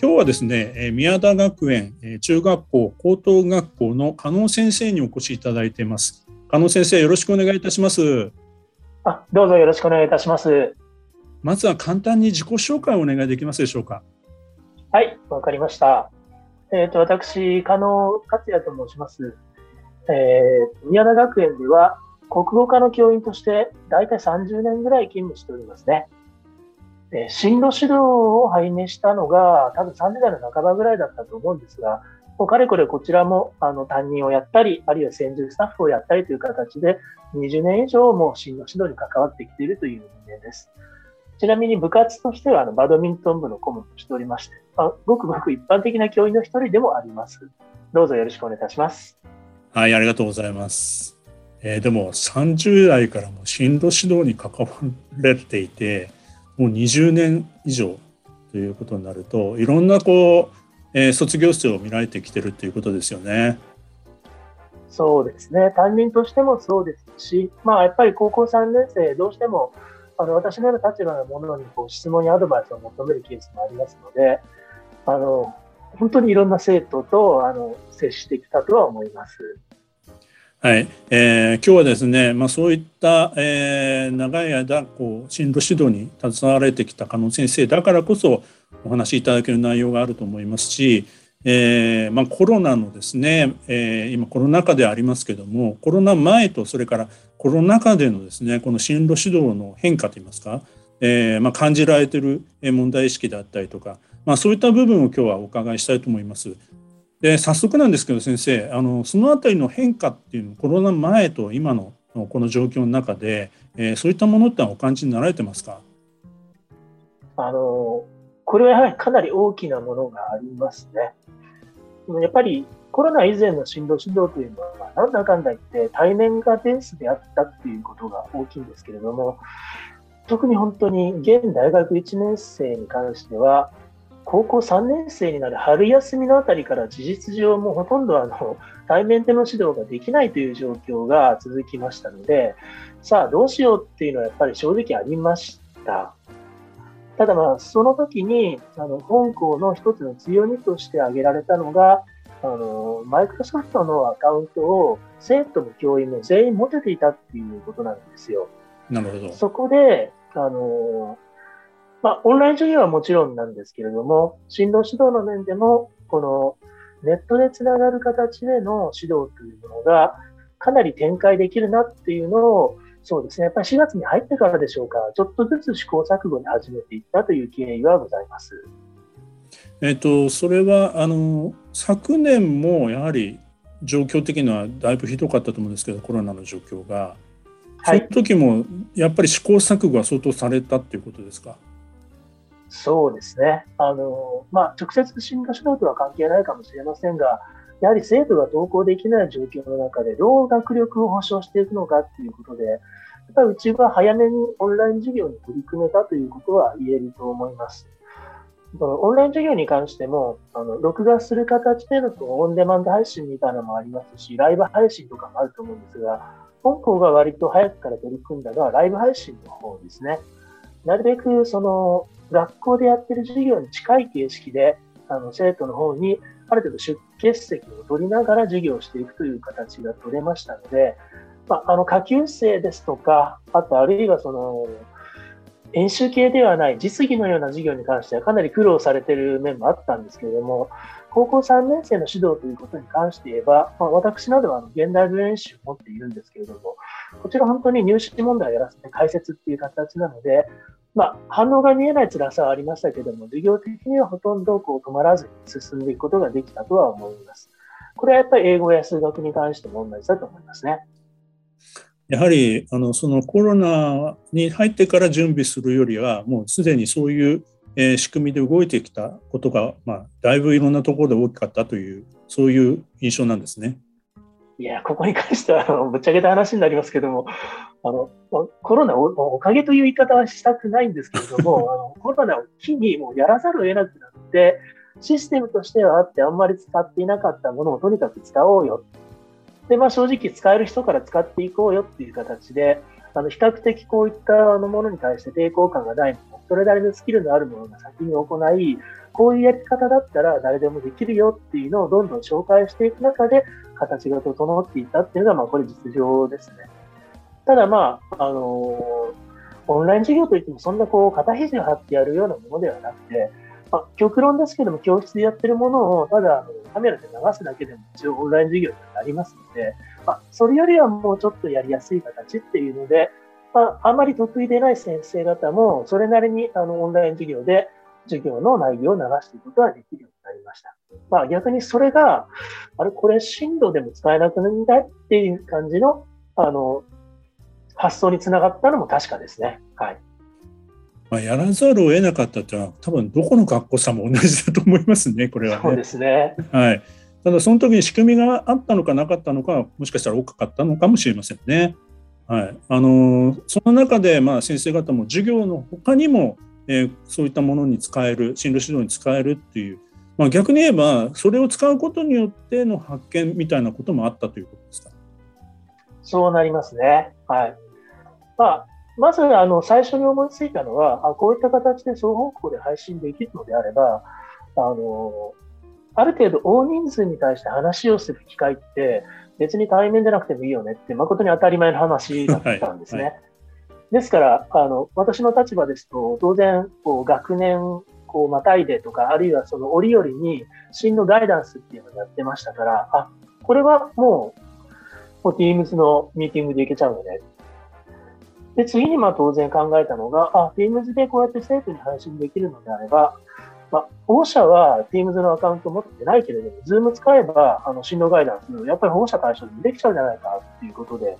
今日はですね、宮田学園中学校高等学校の加納先生にお越しいただいています。加納先生、よろしくお願いいたします。あ、どうぞよろしくお願いいたします。まずは簡単に自己紹介をお願いできますでしょうか。はい、わかりました。えっ、ー、と、私、加納克也と申します。えー、宮田学園では国語科の教員として大体30年ぐらい勤務しておりますね。で進路指導を拝命したのが多分30代の半ばぐらいだったと思うんですが、もうかれこれこちらもあの担任をやったり、あるいは専従スタッフをやったりという形で、20年以上も進路指導に関わってきているという人間です。ちなみに部活としてはあのバドミントン部の顧問としておりまして、まあ、ごくごく一般的な教員の一人でもあります。どうぞよろしくお願いいたします。はい、ありがとうございます。えー、でも30代からも進路指導に関われていて、もう20年以上ということになるといろんなこう、えー、卒業生を見られてきてるっていうことですよね。そうですね担任としてもそうですし、まあ、やっぱり高校3年生どうしてもあの私のような立場のものにこう質問やアドバイスを求めるケースもありますのであの本当にいろんな生徒とあの接してきたとは思います。はい、えー、今日はですね、まあ、そういった、えー、長い間こう進路指導に携われてきた加納先生だからこそお話しいただける内容があると思いますし、えーまあ、コロナのですね、えー、今コロナ禍でありますけどもコロナ前とそれからコロナ禍でのですねこの進路指導の変化といいますか、えーまあ、感じられている問題意識であったりとか、まあ、そういった部分を今日はお伺いしたいと思います。で早速なんですけど先生あのそのあたりの変化っていうのコロナ前と今のこの状況の中で、えー、そういったものってお感じになられてますか？あのこれはやはりかなり大きなものがありますね。やっぱりコロナ以前の進路指導というのは、なんだかんだ言って対面がベースであったっていうことが大きいんですけれども、特に本当に現大学1年生に関しては、高校3年生になる春休みのあたりから事実上もうほとんどあの 対面での指導ができないという状況が続きましたので、さあどうしようっていうのはやっぱり正直ありました。ただまあその時にあの本校の一つの強みとして挙げられたのが、あのマイクロソフトのアカウントを生徒も教員も全員持てていたっていうことなんですよ。なるほど。そこで、あのまあ、オンライン授業はもちろんなんですけれども、進路指導の面でも、このネットでつながる形での指導というものがかなり展開できるなっていうのを、そうですね、やっぱり4月に入ってからでしょうか、ちょっとずつ試行錯誤に始めていったという経緯はございます。えっと、それはあの昨年もやはり状況的にはだいぶひどかったと思うんですけどコロナの状況が、はい、その時もやっぱり試行錯誤は相当されたっていうことですか？そうですね。あの、まあ、直接進化指導とは関係ないかもしれませんが、やはり生徒が登校できない状況の中で、どう学力を保障していくのかっていうことで、やっぱりうちは早めにオンライン授業に取り組めたということは言えると思います。オンライン授業に関しても、あの録画する形でのオンデマンド配信みたいなのもありますし、ライブ配信とかもあると思うんですが、本校が割と早くから取り組んだのはライブ配信の方ですね。なるべくその学校でやってる授業に近い形式で、あの生徒の方にある程度出欠席を取りながら授業をしていくという形が取れましたので、まあ、あの下級生ですとか、あとあるいはその演習系ではない実技のような授業に関してはかなり苦労されている面もあったんですけれども、高校3年生の指導ということに関して言えば、まあ、私などは現代文演習を持っているんですけれども、こちら本当に入試問題をやらせて解説っていう形なので、まあ、反応が見えない辛さはありましたけども、授業的にはほとんどこう止まらずに進んでいくことができたとは思います。これはやっぱり英語や数学に関しても同じだと思いますね。やはりあのそのコロナに入ってから準備するよりはもうすでにそういうえー、仕組みで動いてきたことが、まあ、だいぶいろんなところで大きかったというそういう印象なんですね。いや、ここに関しては、あのぶっちゃけた話になりますけども、あのコロナお、おかげという言い方はしたくないんですけれども、あのコロナを機にもうやらざるを得なくなって、システムとしてはあって、あんまり使っていなかったものをとにかく使おうよ。で、まあ、正直使える人から使っていこうよっていう形で、あの比較的こういったものに対して抵抗感がないもの、それなりのスキルのあるものが先に行い、こういうやり方だったら誰でもできるよっていうのをどんどん紹介していく中で、形が整っていたっていうのは、まあ、これ実情ですね。ただまあ、あのオンライン授業といってもそんなこう肩肘を張ってやるようなものではなくて、まあ、極論ですけども、教室でやってるものをただカメラで流すだけでも一応オンライン授業になりますので、まあ、それよりはもうちょっとやりやすい形っていうので、まあ、あまり得意でない先生方も、それなりにあのオンライン授業で授業の内容を流していくことができるようになりました。まあ、逆にそれが、あれ、これ進路でも使えなくなるんだっていう感じの、あの、発想につながったのも確かですね。はい。まあ、やらざるを得なかったというのは、多分どこの学校さんも同じだと思いますね、これは、ね、そうですね。はい。ただ、その時に仕組みがあったのかなかったのか、もしかしたら多かったのかもしれませんね。はい。あのその中で、まあ、先生方も授業の他にも、えー、そういったものに使える、進路指導に使えるっていう、まあ、逆に言えば、それを使うことによっての発見みたいなこともあったということですか？そうなりますね。はい。まあ、まず、あの、最初に思いついたのは、あこういった形で双方向で配信できるのであれば、あの、ある程度大人数に対して話をする機会って、別に対面でなくてもいいよねって、誠に当たり前の話だったんですね。はいはいですから、あの、私の立場ですと、当然、こう、学年、こう、またいでとか、あるいはその折々に、進路ガイダンスっていうのをやってましたから、あ、これはもう、もう Teams のミーティングでいけちゃうのね。で、次にまあ当然考えたのが、あ、Teams でこうやって生徒に配信できるのであれば、まあ、保護者は Teams のアカウント持ってないけれども、Zoom 使えば、あの、進路ガイダンス、やっぱり保護者対象にできちゃうんじゃないかっていうことで、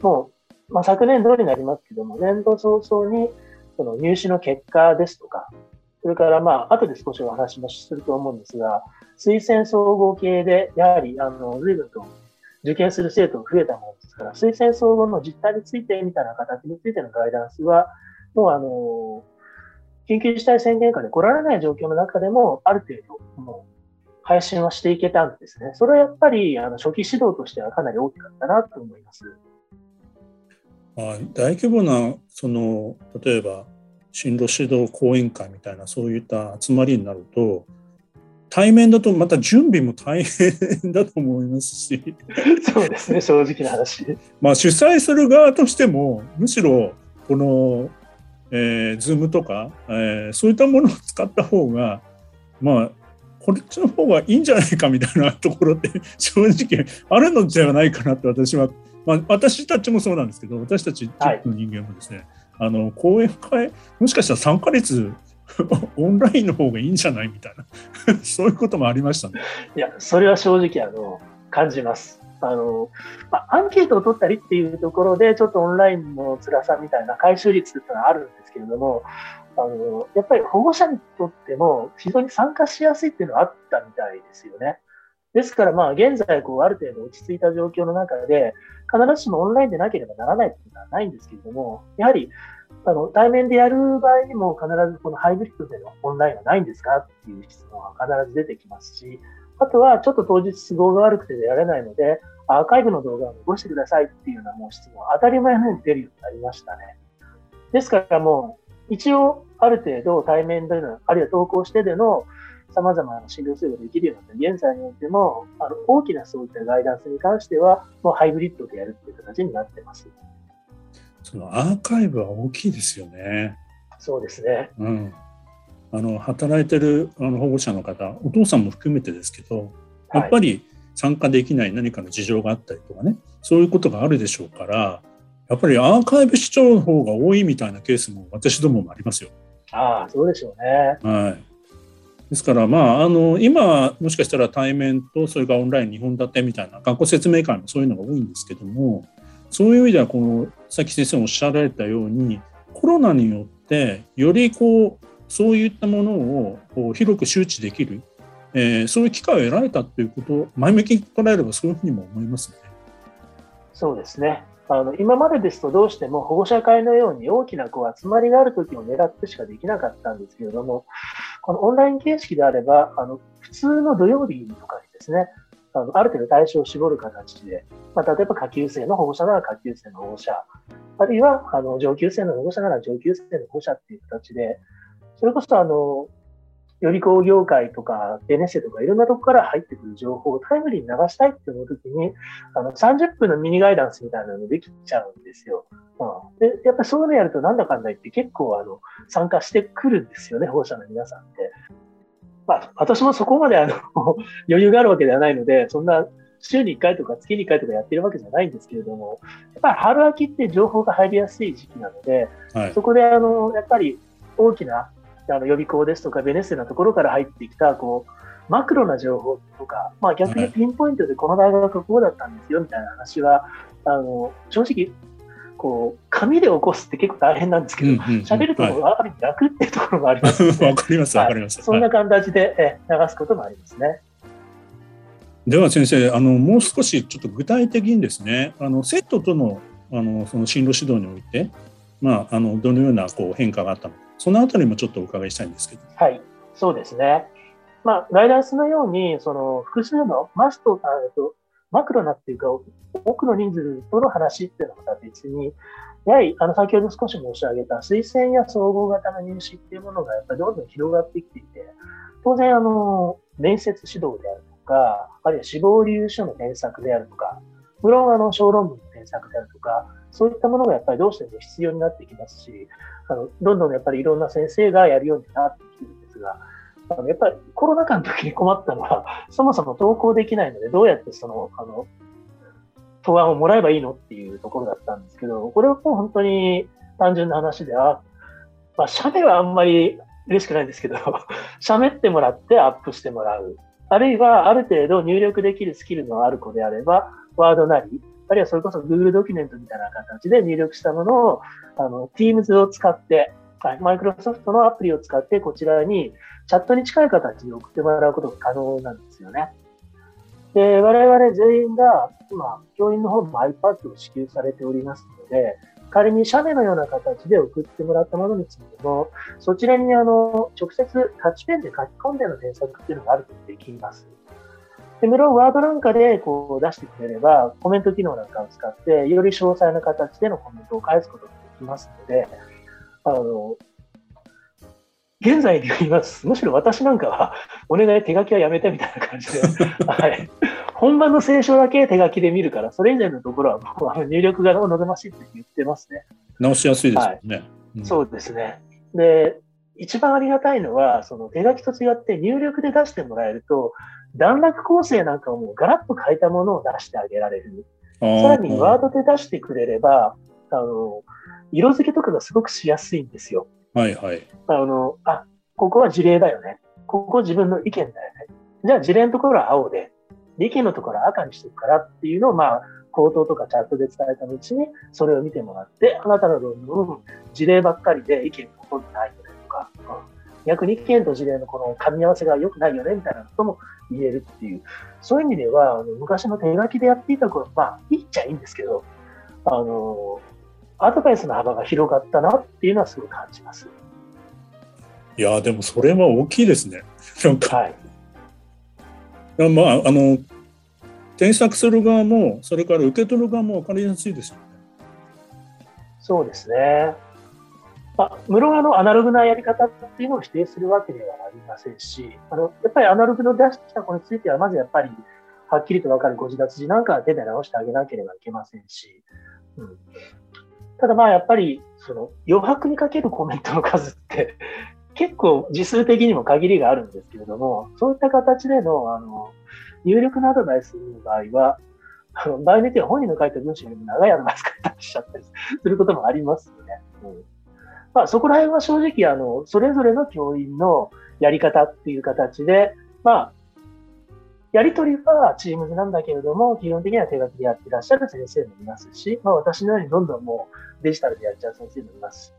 もう、まあ、昨年度になりますけども、年度早々に、その入試の結果ですとか、それからまあ、後で少しお話もすると思うんですが、推薦総合系で、やはり、あの、随分と受験する生徒が増えたものですから、推薦総合の実態についてみたいな形についてのガイダンスは、もうあの、緊急事態宣言下で来られない状況の中でも、ある程度、もう、配信はしていけたんですね。それはやっぱり、あの、初期指導としてはかなり大きかったなと思います。あ大規模な、その、例えば、進路指導講演会みたいな、そういった集まりになると、対面だとまた準備も大変だと思いますしそうですね正直な話まあ主催する側としてもむしろこのえー、Zoom とか、えー、そういったものを使った方が、まあ、こっちの方がいいんじゃないかみたいなところって 正直あるのではないかなと私は、まあ、私たちもそうなんですけど私たちの人間もですね、はい、あの講演会もしかしたら参加率オンラインの方がいいんじゃないみたいな そういうこともありましたね。いやそれは正直あの感じます。あの、まあ、アンケートを取ったりっていうところで、ちょっとオンラインの辛さみたいな回収率っていうのはあるんですけれども、あの、やっぱり保護者にとっても非常に参加しやすいっていうのはあったみたいですよね。ですからまあ現在こうある程度落ち着いた状況の中で必ずしもオンラインでなければならないっていうのはないんですけれども、やはりあの対面でやる場合にも必ずこのハイブリッドでのオンラインはないんですかっていう質問は必ず出てきますし、あとは、ちょっと当日都合が悪くてやれないので、アーカイブの動画を残してくださいっていうようなもう質問、当たり前のように出るようになりましたね。ですからもう、一応、ある程度対面での、あるいは投稿してでの様々な診療制度ができるようになった現在においても、あの大きなそういったガイダンスに関しては、もうハイブリッドでやるっていう形になってます。そのアーカイブは大きいですよね。そうですね。うん。あの働いてるあの保護者の方お父さんも含めてですけどやっぱり参加できない何かの事情があったりとかねそういうことがあるでしょうからやっぱりアーカイブ視聴の方が多いみたいなケースも私どももありますよ。ああそうでしょうね。はい、ですから、まあ、あの今もしかしたら対面とそれからオンライン2本立てみたいな学校説明会もそういうのが多いんですけどもそういう意味ではこのさっき先生おっしゃられたようにコロナによってよりこうそういったものを広く周知できる、えー、そういう機会を得られたということを前向きに捉えればそういうふうにも思いますね。そうですね。あの今までですとどうしても保護者会のように大きなこう集まりがあるときを狙ってしかできなかったんですけれども、このオンライン形式であれば、あの普通の土曜日とかにですね、あのある程度対象を絞る形で、まあ、例えば下級生の保護者なら下級生の保護者、あるいはあの上級生の保護者なら上級生の保護者っていう形で、それこそあの予備校業界とか NSA とかいろんなとこから入ってくる情報をタイムリーに流したいって思うときに、あの30分のミニガイダンスみたいなのできちゃうんですよ。うん、でやっぱりそういうのやるとなんだかんだ言って結構あの参加してくるんですよね、保護者の皆さんって。まあ、私もそこまであの 余裕があるわけではないので、そんな週に1回とか月に1回とかやってるわけじゃないんですけれども、やっぱり春秋って情報が入りやすい時期なので、はい、そこであのやっぱり大きなあの予備校ですとかベネッセのところから入ってきたこうマクロな情報とか、まあ、逆にピンポイントでこの大学はこうだったんですよみたいな話は、あの正直こう紙で起こすって結構大変なんですけど、喋、うんうん、るとある意味楽っていうところもあります わ、かります、わかります。そんな形で流すこともありますね。では先生あの、もう少しちょっと具体的にですね、あの生徒とのあのその進路指導において、まあ、あのどのようなこう変化があったのか、そのあたりもちょっとお伺いしたいんですけど。はい、そうですね。まあ、ガイダンスのように、その複数のマスト、とマクロなっていうか、多くの人数との話っていうのは別に、やはりあの先ほど少し申し上げた推薦や総合型の入試っていうものがやっぱりどんどん広がってきていて、当然、あの面接指導であるとか、あるいは志望理由書の添削であるとか、無論あの小論文の添削であるとか、そういったものがやっぱりどうしても必要になってきますし、あのどんどんやっぱりいろんな先生がやるようになってきてるんですが、あのやっぱりコロナ禍の時に困ったのは、そもそも登校できないので、どうやってその、あの、答案をもらえばいいのっていうところだったんですけど、これはもう本当に単純な話で、あ、まあ、写メはあんまり嬉しくないんですけど、喋ってもらってアップしてもらう。あるいは、ある程度入力できるスキルのある子であれば、ワードなり、あるいはそれこそ Google ドキュメントみたいな形で入力したものを、あの、Teams を使って、はい、マイクロソフトのアプリを使ってこちらにチャットに近い形で送ってもらうことが可能なんですよね。で、我々全員が、今、教員の方も iPad を支給されておりますので、仮に写メのような形で送ってもらったものについても、そちらにあの直接タッチペンで書き込んでの添削っていうのがあるとできます。で、無論ワードなんかでこう出してくれれば、コメント機能なんかを使って、より詳細な形でのコメントを返すことができますので、あの、現在で言います。むしろ私なんかは、お願い手書きはやめてみたいな感じで、はい。本番の聖書だけ手書きで見るから、それ以前のところはもう入力が望ましいって言ってますね。直しやすいですね、はいうん、そうですね。で、一番ありがたいのは、その手書きと違って入力で出してもらえると、段落構成なんかをもうガラッと変えたものを出してあげられる。さらにワードで出してくれれば、あの、色付けとかがすごくしやすいんですよ。はいはい。あの、あ、ここは事例だよね。ここ自分の意見だよね。じゃあ事例のところは青で、意見のところは赤にしていくからっていうのを、まあ、口頭とかチャットで伝えた後に、それを見てもらって、あなたの論文、事例ばっかりで意見がほとんどないよねとか、うん、逆に意見と事例のこの噛み合わせが良くないよねみたいなことも言えるっていう、そういう意味では、あの昔の手書きでやっていた頃、まあ、いいっちゃいいんですけど、あの、アドバイスの幅が広がったなっていうのはすごい感じます。いやでもそれは大きいですね。なんか、はい、まああの添削する側もそれから受け取る側も分かりやすいですよね。そうですね。まあ、無論あのアナログなやり方っていうのを否定するわけではありませんし、あのやっぱりアナログの出してきた子については、まずやっぱりはっきりと分かるご自立字なんかは手で直してあげなければいけませんし、うん、ただまあやっぱりその余白にかけるコメントの数って結構字数的にも限りがあるんですけれども、そういった形でのあの入力のアドバイスの場合は、あの場合によっては本人の書いた文章よりも長いアドバイス書いたりしちゃったりすることもありますよね。うんまあ、そこら辺は正直あの、それぞれの教員のやり方っていう形で、まあ、やり取りはチームズなんだけれども、基本的には手書きでやってらっしゃる先生もいますし、まあ、私のようにどんどんもうデジタルでやっちゃう先生もいますし、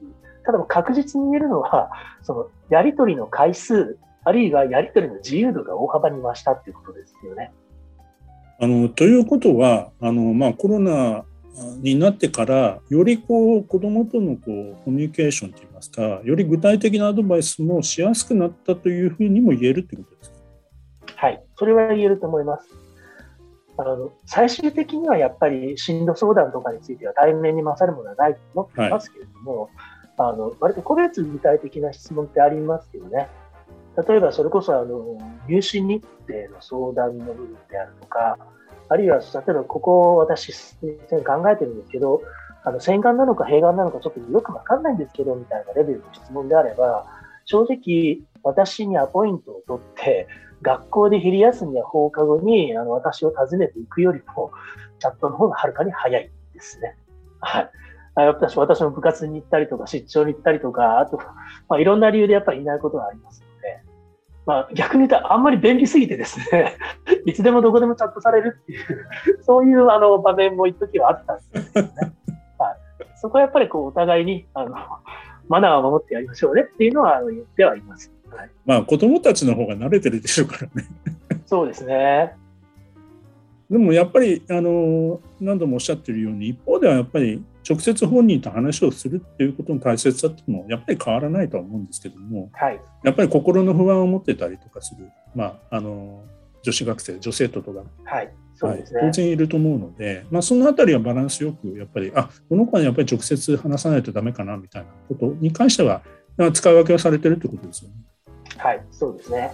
ただ確実に言えるのは、そのやり取りの回数、あるいはやり取りの自由度が大幅に増したっていうことですよね。あのということはあの、まあ、コロナになってからよりこう子どもとのこうコミュニケーションといいますかより具体的なアドバイスもしやすくなったというふうにも言えるということですか？はい、それは言えると思います。あの最終的にはやっぱり進路相談とかについては対面に勝るものはないと思ってますけれども、はい、あの割と個別具体的な質問ってありますけどね、例えばそれこそあの入試日程の相談の部分であるとか、あるいは例えばここ私、考えてるんですけど、あの洗顔なのか併願なのかちょっとよくわかんないんですけどみたいなレベルの質問であれば、正直私にアポイントを取って、学校で昼休みや放課後にあの私を訪ねていくよりも、チャットの方がはるかに早いですね。はい。私私も部活に行ったりとか、出張に行ったりとか、あと、まあ、いろんな理由でやっぱりいないことがあります、まあ、逆に言うとあんまり便利すぎてですね、いつでもどこでもチャットされるっていう、そういうあの場面も一時はあったんですね。はい、そこはやっぱりこうお互いにあのマナーを守ってやりましょうねっていうのは言ってはいます。はい、まあ子供たちの方が慣れてるでしょうからね。そうですね。でもやっぱりあの何度もおっしゃってるように一方ではやっぱり直接本人と話をするっていうことの大切さっていうのもやっぱり変わらないとは思うんですけども、はい、やっぱり心の不安を持ってたりとかする、まあ、あの女子学生女生徒とか、はい。そうですね、当然いると思うので、まあ、そのあたりはバランスよくやっぱりあこの子はやっぱり直接話さないとダメかなみたいなことに関しては使い分けをされてるってことですよね。はいそうですね